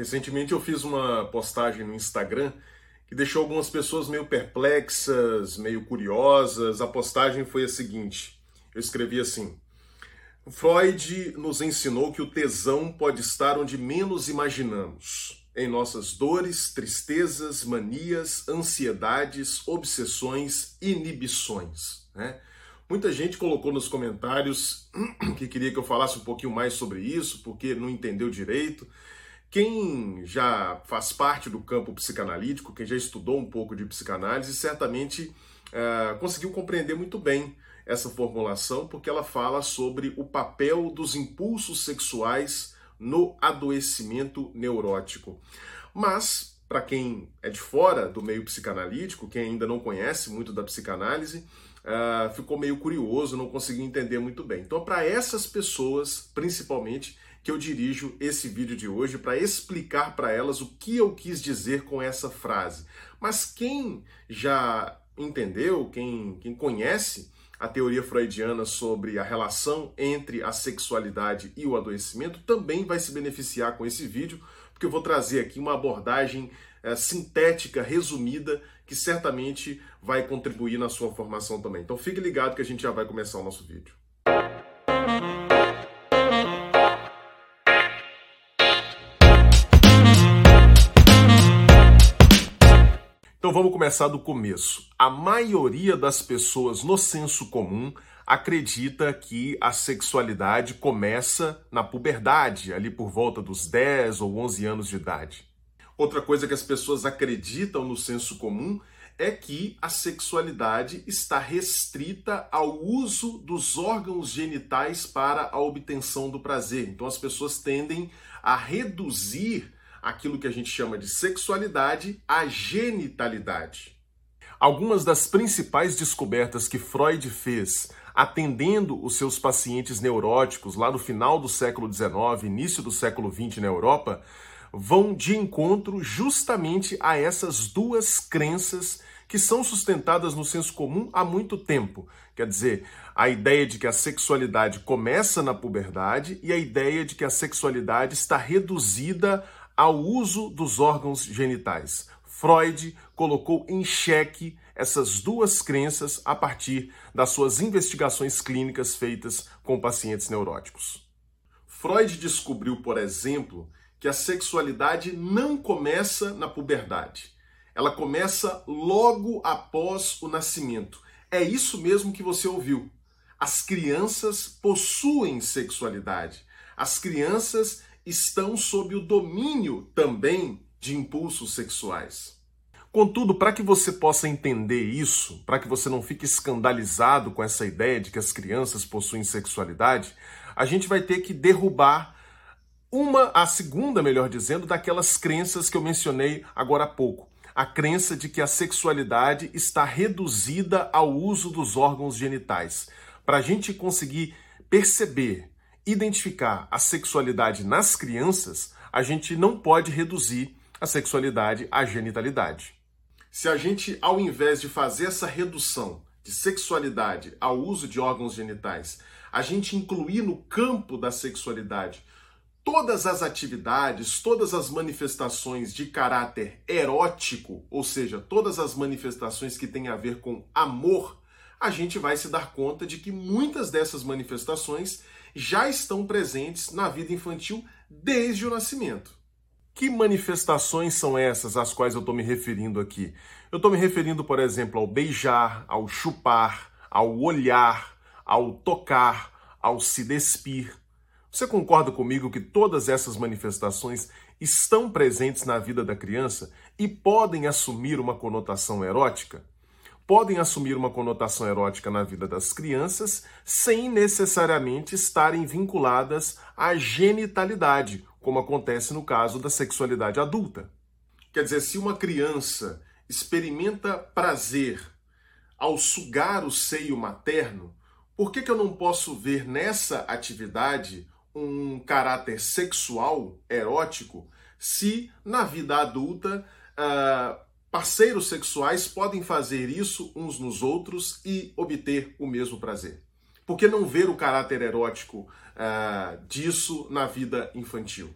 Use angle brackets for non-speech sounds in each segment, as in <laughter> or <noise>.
Recentemente eu fiz uma postagem no Instagram que deixou algumas pessoas meio perplexas, meio curiosas. A postagem foi a seguinte: eu escrevi assim. Freud nos ensinou que o tesão pode estar onde menos imaginamos, em nossas dores, tristezas, manias, ansiedades, obsessões, inibições. Né? Muita gente colocou nos comentários <clears throat> que queria que eu falasse um pouquinho mais sobre isso, porque não entendeu direito. Quem já faz parte do campo psicanalítico, quem já estudou um pouco de psicanálise, certamente uh, conseguiu compreender muito bem essa formulação, porque ela fala sobre o papel dos impulsos sexuais no adoecimento neurótico. Mas, para quem é de fora do meio psicanalítico, quem ainda não conhece muito da psicanálise, uh, ficou meio curioso, não conseguiu entender muito bem. Então, para essas pessoas, principalmente, que eu dirijo esse vídeo de hoje para explicar para elas o que eu quis dizer com essa frase. Mas quem já entendeu, quem, quem conhece a teoria freudiana sobre a relação entre a sexualidade e o adoecimento, também vai se beneficiar com esse vídeo, porque eu vou trazer aqui uma abordagem é, sintética, resumida, que certamente vai contribuir na sua formação também. Então fique ligado que a gente já vai começar o nosso vídeo. Então vamos começar do começo. A maioria das pessoas no senso comum acredita que a sexualidade começa na puberdade, ali por volta dos 10 ou 11 anos de idade. Outra coisa que as pessoas acreditam no senso comum é que a sexualidade está restrita ao uso dos órgãos genitais para a obtenção do prazer. Então as pessoas tendem a reduzir aquilo que a gente chama de sexualidade à genitalidade. Algumas das principais descobertas que Freud fez atendendo os seus pacientes neuróticos lá no final do século XIX, início do século XX na Europa, vão de encontro justamente a essas duas crenças que são sustentadas no senso comum há muito tempo. Quer dizer, a ideia de que a sexualidade começa na puberdade e a ideia de que a sexualidade está reduzida ao uso dos órgãos genitais. Freud colocou em xeque essas duas crenças a partir das suas investigações clínicas feitas com pacientes neuróticos. Freud descobriu, por exemplo, que a sexualidade não começa na puberdade. Ela começa logo após o nascimento. É isso mesmo que você ouviu. As crianças possuem sexualidade. As crianças estão sob o domínio também de impulsos sexuais. Contudo, para que você possa entender isso, para que você não fique escandalizado com essa ideia de que as crianças possuem sexualidade, a gente vai ter que derrubar uma, a segunda, melhor dizendo, daquelas crenças que eu mencionei agora há pouco. A crença de que a sexualidade está reduzida ao uso dos órgãos genitais. Para a gente conseguir perceber identificar a sexualidade nas crianças, a gente não pode reduzir a sexualidade à genitalidade. Se a gente, ao invés de fazer essa redução de sexualidade ao uso de órgãos genitais, a gente incluir no campo da sexualidade todas as atividades, todas as manifestações de caráter erótico, ou seja, todas as manifestações que têm a ver com amor, a gente vai se dar conta de que muitas dessas manifestações já estão presentes na vida infantil desde o nascimento. Que manifestações são essas às quais eu estou me referindo aqui? Eu estou me referindo, por exemplo, ao beijar, ao chupar, ao olhar, ao tocar, ao se despir. Você concorda comigo que todas essas manifestações estão presentes na vida da criança e podem assumir uma conotação erótica? Podem assumir uma conotação erótica na vida das crianças sem necessariamente estarem vinculadas à genitalidade, como acontece no caso da sexualidade adulta. Quer dizer, se uma criança experimenta prazer ao sugar o seio materno, por que, que eu não posso ver nessa atividade um caráter sexual, erótico, se na vida adulta uh, Parceiros sexuais podem fazer isso uns nos outros e obter o mesmo prazer. Por que não ver o caráter erótico uh, disso na vida infantil?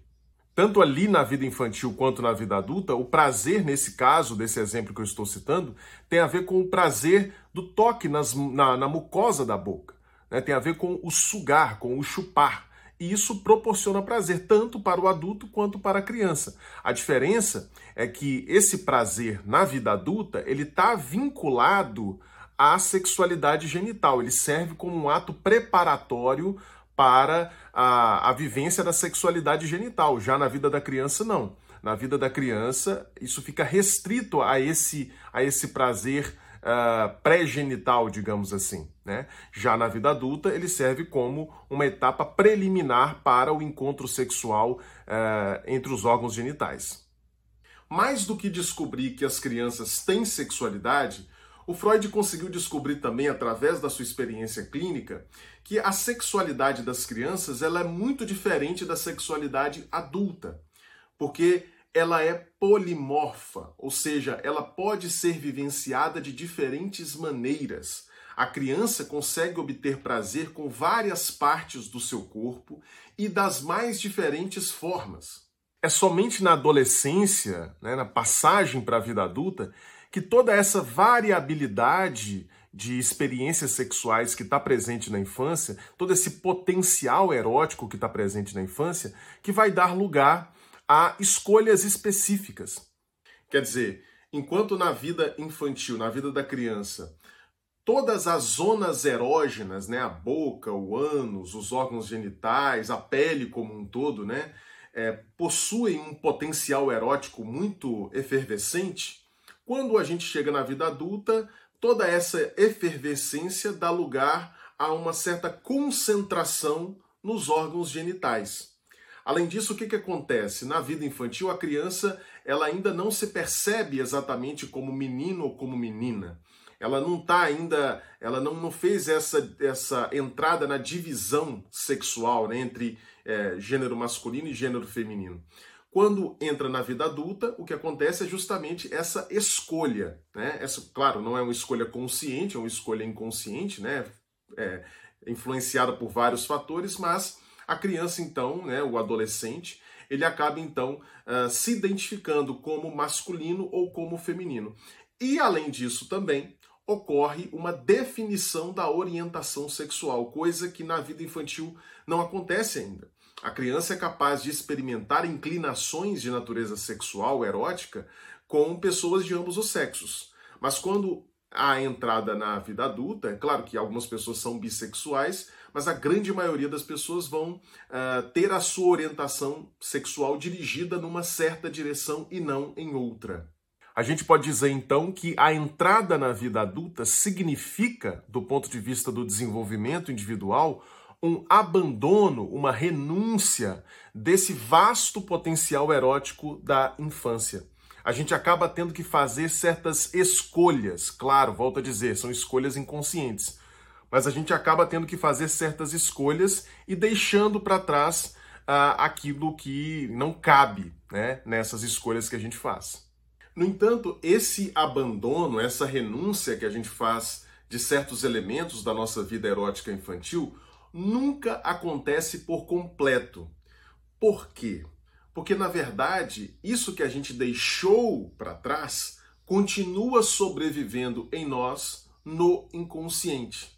tanto ali na vida infantil quanto na vida adulta, o prazer, nesse caso, desse exemplo que eu estou citando, tem a ver com o prazer do toque nas, na, na mucosa da boca. Né? Tem a ver com o sugar, com o chupar. E isso proporciona prazer tanto para o adulto quanto para a criança. A diferença é que esse prazer na vida adulta ele está vinculado à sexualidade genital. Ele serve como um ato preparatório para a, a vivência da sexualidade genital. Já na vida da criança, não. Na vida da criança, isso fica restrito a esse, a esse prazer uh, pré-genital, digamos assim. Né? Já na vida adulta, ele serve como uma etapa preliminar para o encontro sexual uh, entre os órgãos genitais. Mais do que descobrir que as crianças têm sexualidade, o Freud conseguiu descobrir também, através da sua experiência clínica, que a sexualidade das crianças ela é muito diferente da sexualidade adulta, porque ela é polimorfa, ou seja, ela pode ser vivenciada de diferentes maneiras. A criança consegue obter prazer com várias partes do seu corpo e das mais diferentes formas. É somente na adolescência, né, na passagem para a vida adulta, que toda essa variabilidade de experiências sexuais que está presente na infância, todo esse potencial erótico que está presente na infância, que vai dar lugar a escolhas específicas. Quer dizer, enquanto na vida infantil, na vida da criança, todas as zonas erógenas, né, a boca, o ânus, os órgãos genitais, a pele como um todo, né, é, possuem um potencial erótico muito efervescente, quando a gente chega na vida adulta, toda essa efervescência dá lugar a uma certa concentração nos órgãos genitais. Além disso, o que, que acontece? Na vida infantil, a criança ela ainda não se percebe exatamente como menino ou como menina. Ela não está ainda, ela não, não fez essa, essa entrada na divisão sexual né, entre é, gênero masculino e gênero feminino. Quando entra na vida adulta, o que acontece é justamente essa escolha. Né? Essa, claro, não é uma escolha consciente, é uma escolha inconsciente, né? É, influenciada por vários fatores, mas a criança, então, né, o adolescente, ele acaba então uh, se identificando como masculino ou como feminino. E além disso também ocorre uma definição da orientação sexual, coisa que na vida infantil não acontece ainda. A criança é capaz de experimentar inclinações de natureza sexual, erótica, com pessoas de ambos os sexos. Mas quando há entrada na vida adulta, é claro que algumas pessoas são bissexuais, mas a grande maioria das pessoas vão uh, ter a sua orientação sexual dirigida numa certa direção e não em outra. A gente pode dizer então que a entrada na vida adulta significa, do ponto de vista do desenvolvimento individual, um abandono, uma renúncia desse vasto potencial erótico da infância. A gente acaba tendo que fazer certas escolhas, claro, volto a dizer, são escolhas inconscientes, mas a gente acaba tendo que fazer certas escolhas e deixando para trás uh, aquilo que não cabe né, nessas escolhas que a gente faz. No entanto, esse abandono, essa renúncia que a gente faz de certos elementos da nossa vida erótica infantil, nunca acontece por completo. Por quê? Porque, na verdade, isso que a gente deixou para trás continua sobrevivendo em nós no inconsciente.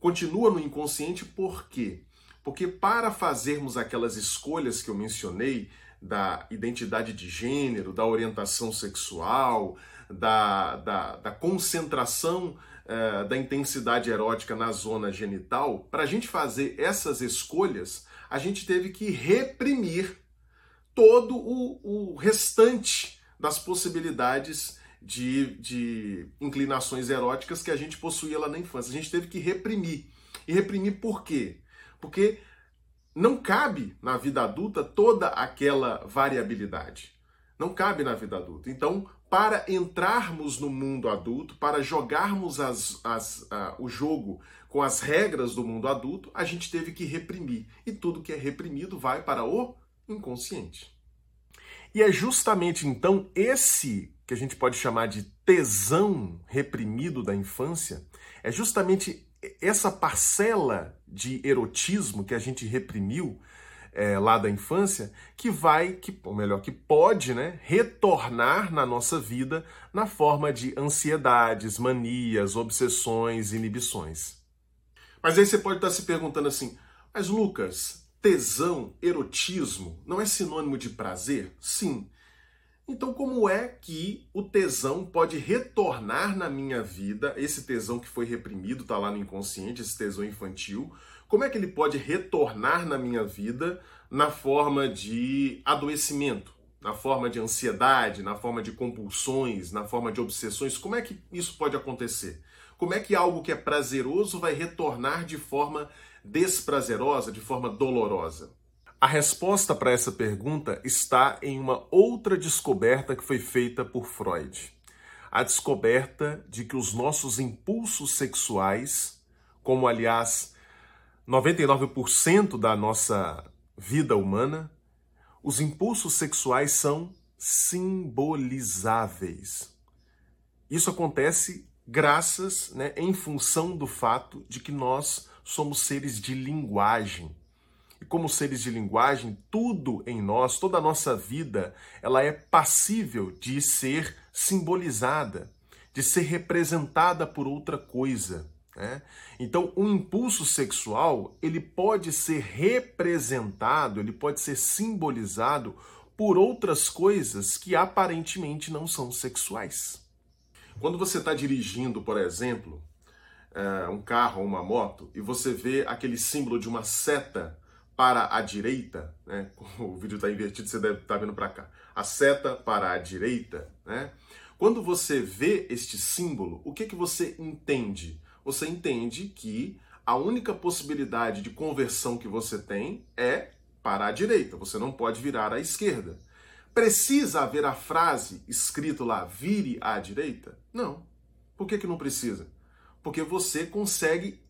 Continua no inconsciente por quê? Porque para fazermos aquelas escolhas que eu mencionei, da identidade de gênero, da orientação sexual, da, da, da concentração uh, da intensidade erótica na zona genital, para a gente fazer essas escolhas, a gente teve que reprimir todo o, o restante das possibilidades de, de inclinações eróticas que a gente possuía lá na infância. A gente teve que reprimir. E reprimir por quê? Porque não cabe na vida adulta toda aquela variabilidade. Não cabe na vida adulta. Então, para entrarmos no mundo adulto, para jogarmos as, as, o jogo com as regras do mundo adulto, a gente teve que reprimir. E tudo que é reprimido vai para o inconsciente. E é justamente então esse que a gente pode chamar de tesão reprimido da infância, é justamente essa parcela de erotismo que a gente reprimiu é, lá da infância que vai, que, ou melhor, que pode né, retornar na nossa vida na forma de ansiedades, manias, obsessões, inibições. Mas aí você pode estar se perguntando assim, mas Lucas, tesão, erotismo, não é sinônimo de prazer? Sim. Então, como é que o tesão pode retornar na minha vida, esse tesão que foi reprimido, está lá no inconsciente, esse tesão infantil, como é que ele pode retornar na minha vida na forma de adoecimento, na forma de ansiedade, na forma de compulsões, na forma de obsessões? Como é que isso pode acontecer? Como é que algo que é prazeroso vai retornar de forma desprazerosa, de forma dolorosa? A resposta para essa pergunta está em uma outra descoberta que foi feita por Freud. A descoberta de que os nossos impulsos sexuais, como aliás 99% da nossa vida humana, os impulsos sexuais são simbolizáveis. Isso acontece graças, né, em função do fato de que nós somos seres de linguagem. E como seres de linguagem, tudo em nós, toda a nossa vida, ela é passível de ser simbolizada, de ser representada por outra coisa. Né? Então, o impulso sexual ele pode ser representado, ele pode ser simbolizado por outras coisas que aparentemente não são sexuais. Quando você está dirigindo, por exemplo, eh, um carro ou uma moto e você vê aquele símbolo de uma seta para a direita, né? <laughs> o vídeo está invertido, você deve estar tá vendo para cá. A seta para a direita, né? Quando você vê este símbolo, o que, que você entende? Você entende que a única possibilidade de conversão que você tem é para a direita, você não pode virar à esquerda. Precisa haver a frase escrito lá, vire à direita? Não. Por que, que não precisa? Porque você consegue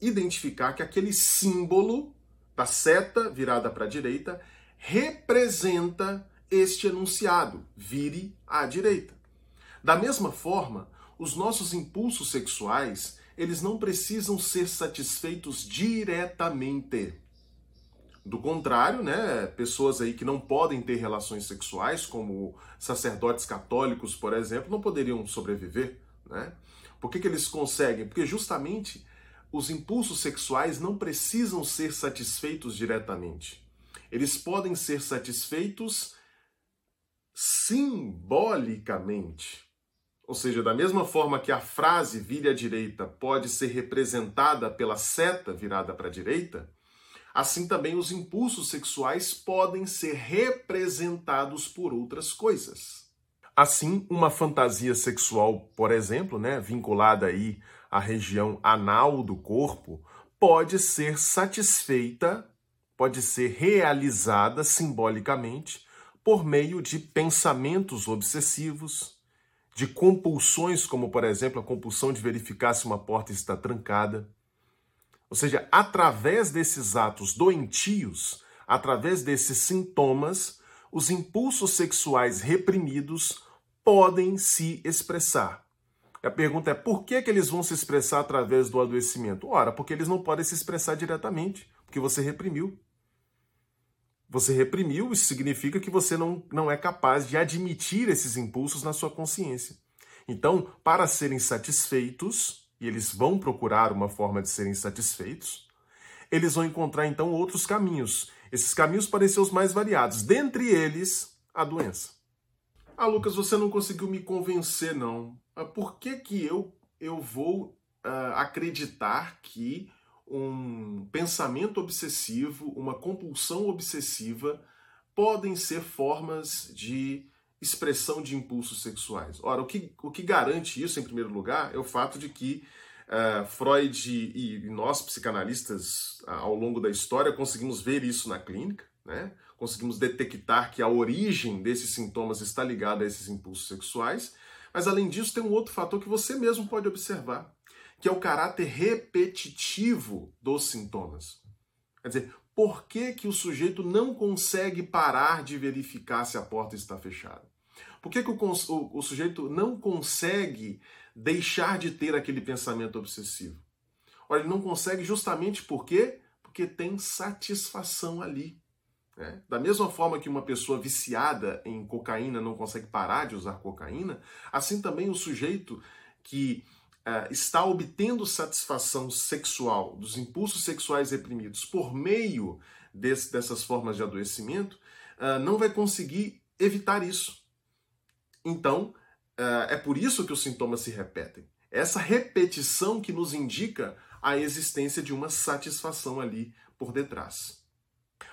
identificar que aquele símbolo da seta virada para a direita representa este enunciado: vire à direita. Da mesma forma, os nossos impulsos sexuais, eles não precisam ser satisfeitos diretamente. Do contrário, né, pessoas aí que não podem ter relações sexuais, como sacerdotes católicos, por exemplo, não poderiam sobreviver, né? Por que, que eles conseguem? Porque justamente os impulsos sexuais não precisam ser satisfeitos diretamente. Eles podem ser satisfeitos simbolicamente. Ou seja, da mesma forma que a frase vire à direita pode ser representada pela seta virada para a direita, assim também os impulsos sexuais podem ser representados por outras coisas. Assim, uma fantasia sexual, por exemplo, né, vinculada aí a região anal do corpo, pode ser satisfeita, pode ser realizada simbolicamente por meio de pensamentos obsessivos, de compulsões, como por exemplo a compulsão de verificar se uma porta está trancada. Ou seja, através desses atos doentios, através desses sintomas, os impulsos sexuais reprimidos podem se expressar. A pergunta é por que, que eles vão se expressar através do adoecimento? Ora, porque eles não podem se expressar diretamente, porque você reprimiu. Você reprimiu, isso significa que você não, não é capaz de admitir esses impulsos na sua consciência. Então, para serem satisfeitos, e eles vão procurar uma forma de serem satisfeitos, eles vão encontrar então outros caminhos. Esses caminhos podem ser os mais variados, dentre eles a doença. Ah, Lucas, você não conseguiu me convencer, não. Ah, por que, que eu, eu vou uh, acreditar que um pensamento obsessivo, uma compulsão obsessiva podem ser formas de expressão de impulsos sexuais? Ora, o que, o que garante isso, em primeiro lugar, é o fato de que uh, Freud e, e, nós, psicanalistas, uh, ao longo da história, conseguimos ver isso na clínica, né? conseguimos detectar que a origem desses sintomas está ligada a esses impulsos sexuais mas além disso, tem um outro fator que você mesmo pode observar, que é o caráter repetitivo dos sintomas. Quer dizer, por que, que o sujeito não consegue parar de verificar se a porta está fechada? Por que, que o, o, o sujeito não consegue deixar de ter aquele pensamento obsessivo? Olha, ele não consegue justamente por quê? Porque tem satisfação ali. Né? Da mesma forma que uma pessoa viciada em cocaína não consegue parar de usar cocaína, assim também o sujeito que uh, está obtendo satisfação sexual dos impulsos sexuais reprimidos por meio desse, dessas formas de adoecimento, uh, não vai conseguir evitar isso. Então, uh, é por isso que os sintomas se repetem. Essa repetição que nos indica a existência de uma satisfação ali por detrás.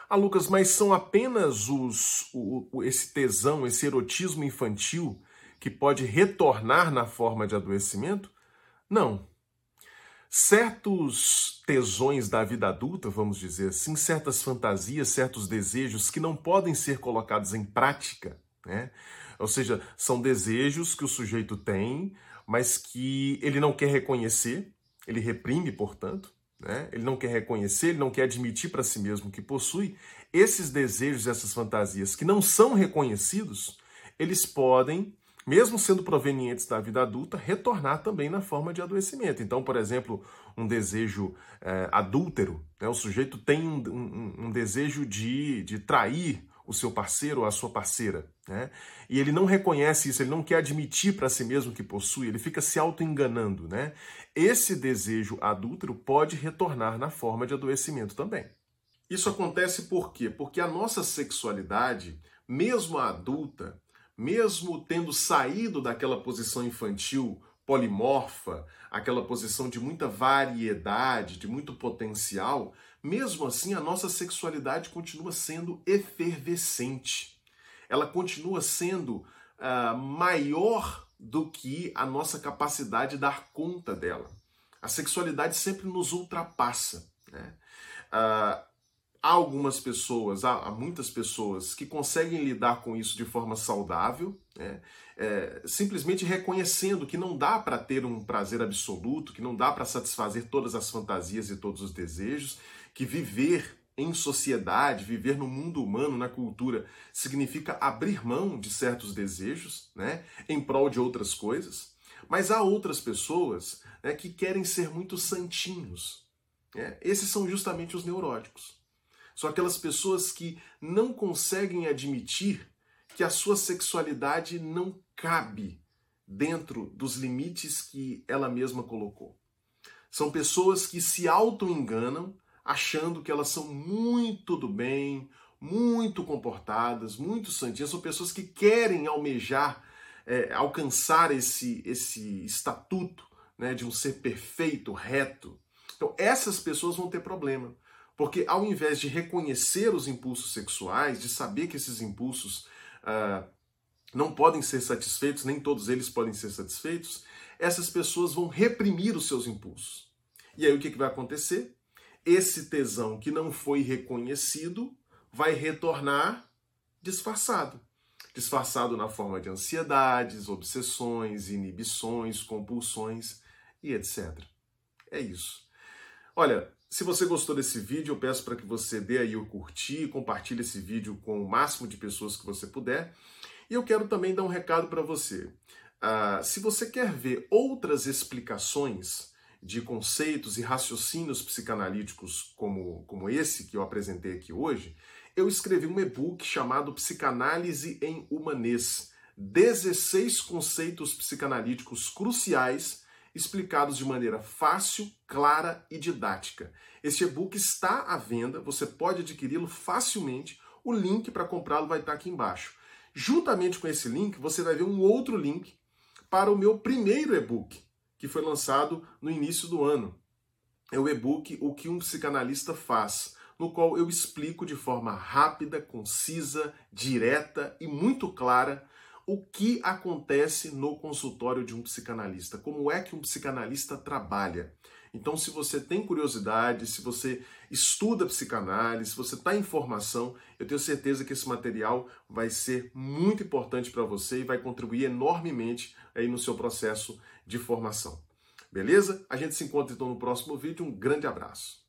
Ah, Lucas, mas são apenas os o, esse tesão, esse erotismo infantil que pode retornar na forma de adoecimento? Não. Certos tesões da vida adulta, vamos dizer assim, certas fantasias, certos desejos que não podem ser colocados em prática, né? Ou seja, são desejos que o sujeito tem, mas que ele não quer reconhecer, ele reprime, portanto, né? ele não quer reconhecer, ele não quer admitir para si mesmo que possui. Esses desejos, essas fantasias que não são reconhecidos, eles podem mesmo sendo provenientes da vida adulta, retornar também na forma de adoecimento. Então, por exemplo, um desejo é, adúltero, né? o sujeito tem um, um, um, desejo de, de trair o seu parceiro ou a sua parceira, né? e ele não reconhece isso, ele não quer admitir para si mesmo que possui, ele fica se auto-enganando. Né? Esse desejo adúltero pode retornar na forma de adoecimento também. Isso acontece por quê? Porque a nossa sexualidade, mesmo a adulta, mesmo tendo saído daquela posição infantil polimorfa, aquela posição de muita variedade, de muito potencial, mesmo assim a nossa sexualidade continua sendo efervescente. Ela continua sendo uh, maior do que a nossa capacidade de dar conta dela. A sexualidade sempre nos ultrapassa. Né? Uh, há algumas pessoas, há, muitas pessoas que conseguem lidar com isso de forma saudável, né? é, simplesmente reconhecendo que não dá para ter um prazer absoluto, que não dá para satisfazer todas as fantasias e todos os desejos, que viver em sociedade, viver no mundo humano, na cultura, significa abrir mão de certos desejos, né, em prol de outras coisas. Mas há outras pessoas né, que querem ser muito santinhos. Né? Esses são justamente os neuróticos. São aquelas pessoas que não conseguem admitir que a sua sexualidade não cabe dentro dos limites que ela mesma colocou. São pessoas que se auto-enganam achando que elas são muito do bem, muito comportadas, muito santinhas. São pessoas que querem almejar, é, alcançar esse, esse estatuto né, de um ser perfeito, reto. Então, essas pessoas vão ter problema. Porque ao invés de reconhecer os impulsos sexuais, de saber que esses impulsos uh, não podem ser satisfeitos, nem todos eles podem ser satisfeitos, essas pessoas vão reprimir os seus impulsos. E aí o que, que vai acontecer? Esse tesão que não foi reconhecido vai retornar disfarçado. Disfarçado na forma de ansiedades, obsessões, inibições, compulsões e etc. É isso. Olha, se você gostou desse vídeo, eu peço para que você dê aí o curtir, compartilhe esse vídeo com o máximo de pessoas que você puder. E eu quero também dar um recado para você. Uh, se você quer ver outras explicações de conceitos e raciocínios psicanalíticos como, como esse que eu apresentei aqui hoje, eu escrevi um e-book chamado Psicanálise em Humanês. 16 conceitos psicanalíticos cruciais explicados de maneira fácil, clara e didática. Este e-book está à venda, você pode adquiri-lo facilmente. O link para comprá-lo vai estar aqui embaixo. Juntamente com esse link, você vai ver um outro link para o meu primeiro e-book, que foi lançado no início do ano. É o e-book O que um psicanalista faz, no qual eu explico de forma rápida, concisa, direta e muito clara o que acontece no consultório de um psicanalista, como é que um psicanalista trabalha. Então, se você tem curiosidade, se você estuda psicanálise, se você está em formação, eu tenho certeza que esse material vai ser muito importante para você e vai contribuir enormemente aí no seu processo de formação. Beleza? A gente se encontra então no próximo vídeo. Um grande abraço.